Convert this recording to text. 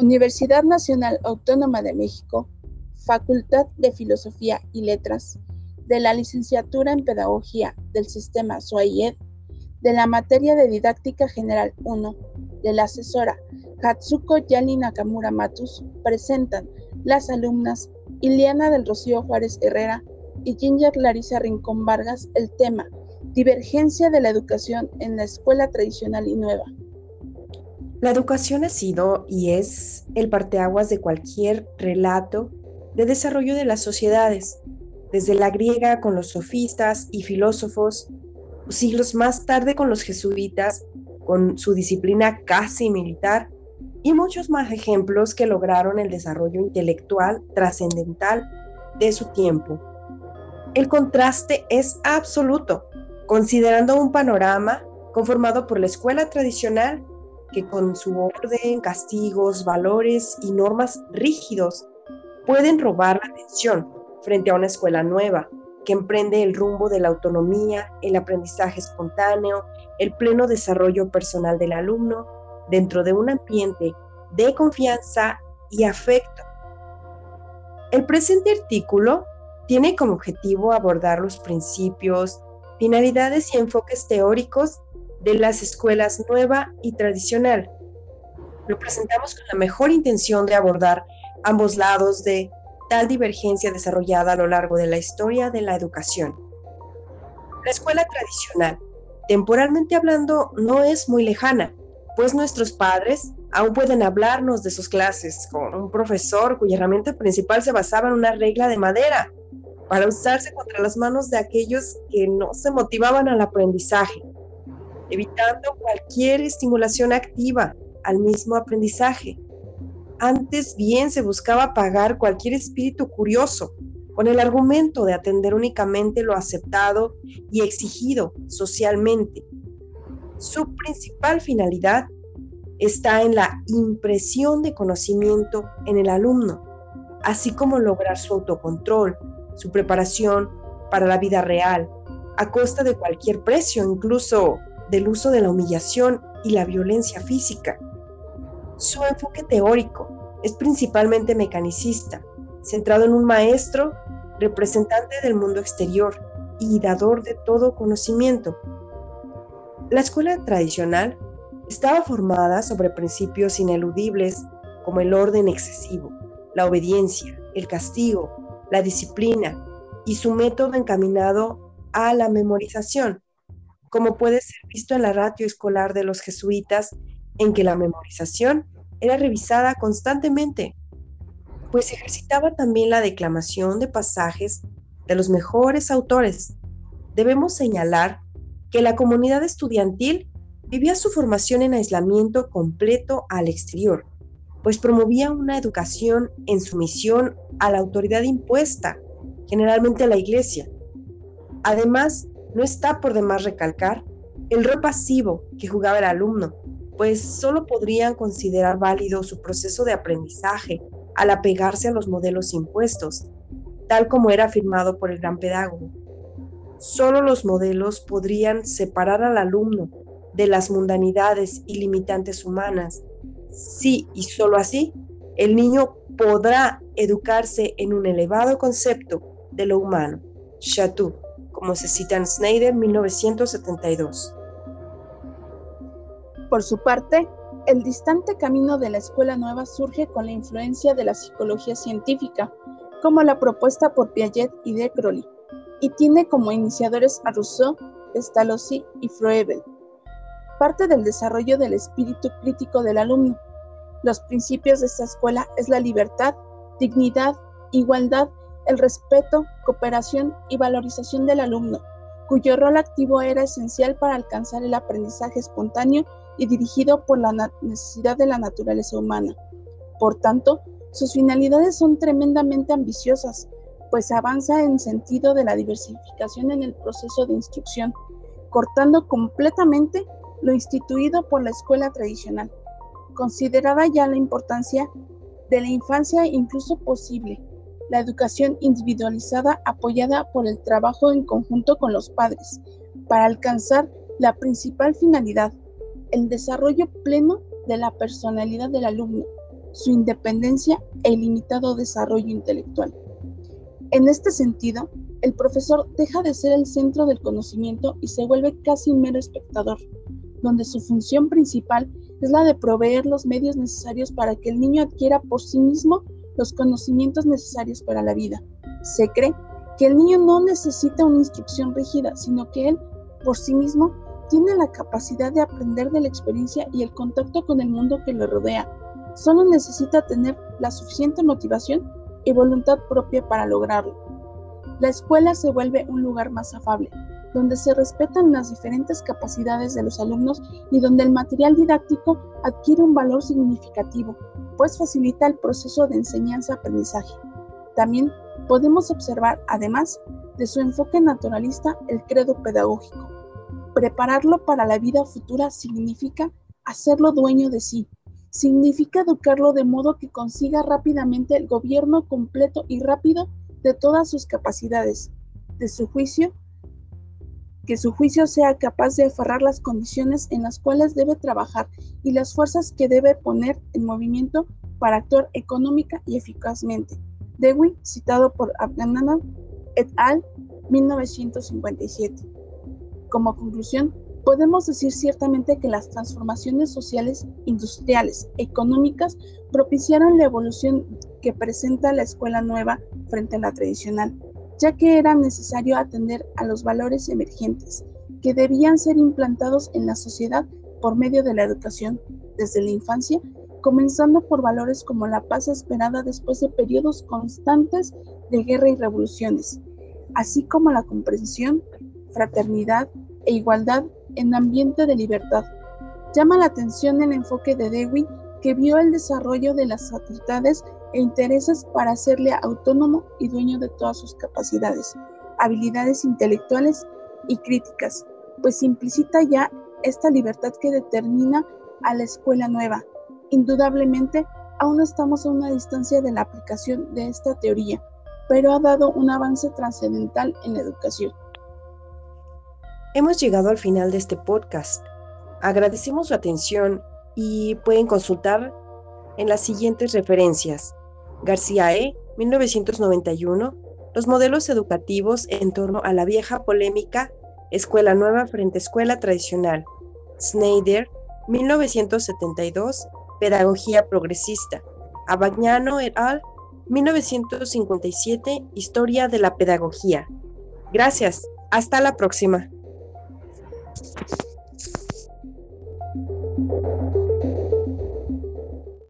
Universidad Nacional Autónoma de México, Facultad de Filosofía y Letras, de la Licenciatura en Pedagogía del Sistema SUAIED, de la materia de Didáctica General 1, de la asesora Hatsuko Yali Nakamura Matus, presentan las alumnas Iliana del Rocío Juárez Herrera y Ginger Larisa Rincón Vargas el tema Divergencia de la educación en la escuela tradicional y nueva. La educación ha sido y es el parteaguas de cualquier relato de desarrollo de las sociedades, desde la griega con los sofistas y filósofos, siglos más tarde con los jesuitas, con su disciplina casi militar, y muchos más ejemplos que lograron el desarrollo intelectual trascendental de su tiempo. El contraste es absoluto, considerando un panorama conformado por la escuela tradicional que con su orden, castigos, valores y normas rígidos pueden robar la atención frente a una escuela nueva que emprende el rumbo de la autonomía, el aprendizaje espontáneo, el pleno desarrollo personal del alumno dentro de un ambiente de confianza y afecto. El presente artículo tiene como objetivo abordar los principios, finalidades y enfoques teóricos de las escuelas nueva y tradicional. Lo presentamos con la mejor intención de abordar ambos lados de tal divergencia desarrollada a lo largo de la historia de la educación. La escuela tradicional, temporalmente hablando, no es muy lejana, pues nuestros padres aún pueden hablarnos de sus clases con un profesor cuya herramienta principal se basaba en una regla de madera para usarse contra las manos de aquellos que no se motivaban al aprendizaje evitando cualquier estimulación activa al mismo aprendizaje. Antes bien se buscaba apagar cualquier espíritu curioso con el argumento de atender únicamente lo aceptado y exigido socialmente. Su principal finalidad está en la impresión de conocimiento en el alumno, así como lograr su autocontrol, su preparación para la vida real, a costa de cualquier precio, incluso del uso de la humillación y la violencia física. Su enfoque teórico es principalmente mecanicista, centrado en un maestro, representante del mundo exterior y dador de todo conocimiento. La escuela tradicional estaba formada sobre principios ineludibles como el orden excesivo, la obediencia, el castigo, la disciplina y su método encaminado a la memorización, como puede ser visto en la ratio escolar de los jesuitas, en que la memorización era revisada constantemente, pues ejercitaba también la declamación de pasajes de los mejores autores. Debemos señalar que la comunidad estudiantil vivía su formación en aislamiento completo al exterior, pues promovía una educación en sumisión a la autoridad impuesta, generalmente a la iglesia. Además, no está por demás recalcar el rol pasivo que jugaba el alumno, pues solo podrían considerar válido su proceso de aprendizaje al apegarse a los modelos impuestos, tal como era afirmado por el gran pedagogo. Solo los modelos podrían separar al alumno de las mundanidades y limitantes humanas. Sí y solo así, el niño podrá educarse en un elevado concepto de lo humano. Chateau como se cita en Snyder 1972. Por su parte, el distante camino de la escuela nueva surge con la influencia de la psicología científica, como la propuesta por Piaget y de Crowley, y tiene como iniciadores a Rousseau, Pestalozzi y Froebel. Parte del desarrollo del espíritu crítico del alumno. Los principios de esta escuela es la libertad, dignidad, igualdad el respeto, cooperación y valorización del alumno, cuyo rol activo era esencial para alcanzar el aprendizaje espontáneo y dirigido por la necesidad de la naturaleza humana. Por tanto, sus finalidades son tremendamente ambiciosas, pues avanza en sentido de la diversificación en el proceso de instrucción, cortando completamente lo instituido por la escuela tradicional. Considerada ya la importancia de la infancia incluso posible, la educación individualizada apoyada por el trabajo en conjunto con los padres, para alcanzar la principal finalidad, el desarrollo pleno de la personalidad del alumno, su independencia e ilimitado desarrollo intelectual. En este sentido, el profesor deja de ser el centro del conocimiento y se vuelve casi un mero espectador, donde su función principal es la de proveer los medios necesarios para que el niño adquiera por sí mismo los conocimientos necesarios para la vida. Se cree que el niño no necesita una instrucción rígida, sino que él, por sí mismo, tiene la capacidad de aprender de la experiencia y el contacto con el mundo que le rodea. Solo necesita tener la suficiente motivación y voluntad propia para lograrlo. La escuela se vuelve un lugar más afable, donde se respetan las diferentes capacidades de los alumnos y donde el material didáctico adquiere un valor significativo, pues facilita el proceso de enseñanza-aprendizaje. También podemos observar, además de su enfoque naturalista, el credo pedagógico Prepararlo para la vida futura significa hacerlo dueño de sí. Significa educarlo de modo que consiga rápidamente el gobierno completo y rápido de todas sus capacidades, de su juicio, que su juicio sea capaz de aferrar las condiciones en las cuales debe trabajar y las fuerzas que debe poner en movimiento para actuar económica y eficazmente. Dewey, citado por Abganana et al. 1957. Como conclusión, podemos decir ciertamente que las transformaciones sociales, industriales, económicas propiciaron la evolución que presenta la escuela nueva frente a la tradicional, ya que era necesario atender a los valores emergentes que debían ser implantados en la sociedad por medio de la educación desde la infancia, comenzando por valores como la paz esperada después de periodos constantes de guerra y revoluciones, así como la comprensión, fraternidad e igualdad en ambiente de libertad. Llama la atención el enfoque de Dewey que vio el desarrollo de las facultades e intereses para hacerle autónomo y dueño de todas sus capacidades, habilidades intelectuales y críticas, pues implicita ya esta libertad que determina a la escuela nueva. Indudablemente, aún estamos a una distancia de la aplicación de esta teoría, pero ha dado un avance trascendental en la educación. Hemos llegado al final de este podcast. Agradecemos su atención y pueden consultar en las siguientes referencias. García E., 1991, los modelos educativos en torno a la vieja polémica Escuela Nueva frente a Escuela Tradicional. Snyder, 1972, Pedagogía Progresista. Abagnano et al., 1957, Historia de la Pedagogía. Gracias. Hasta la próxima.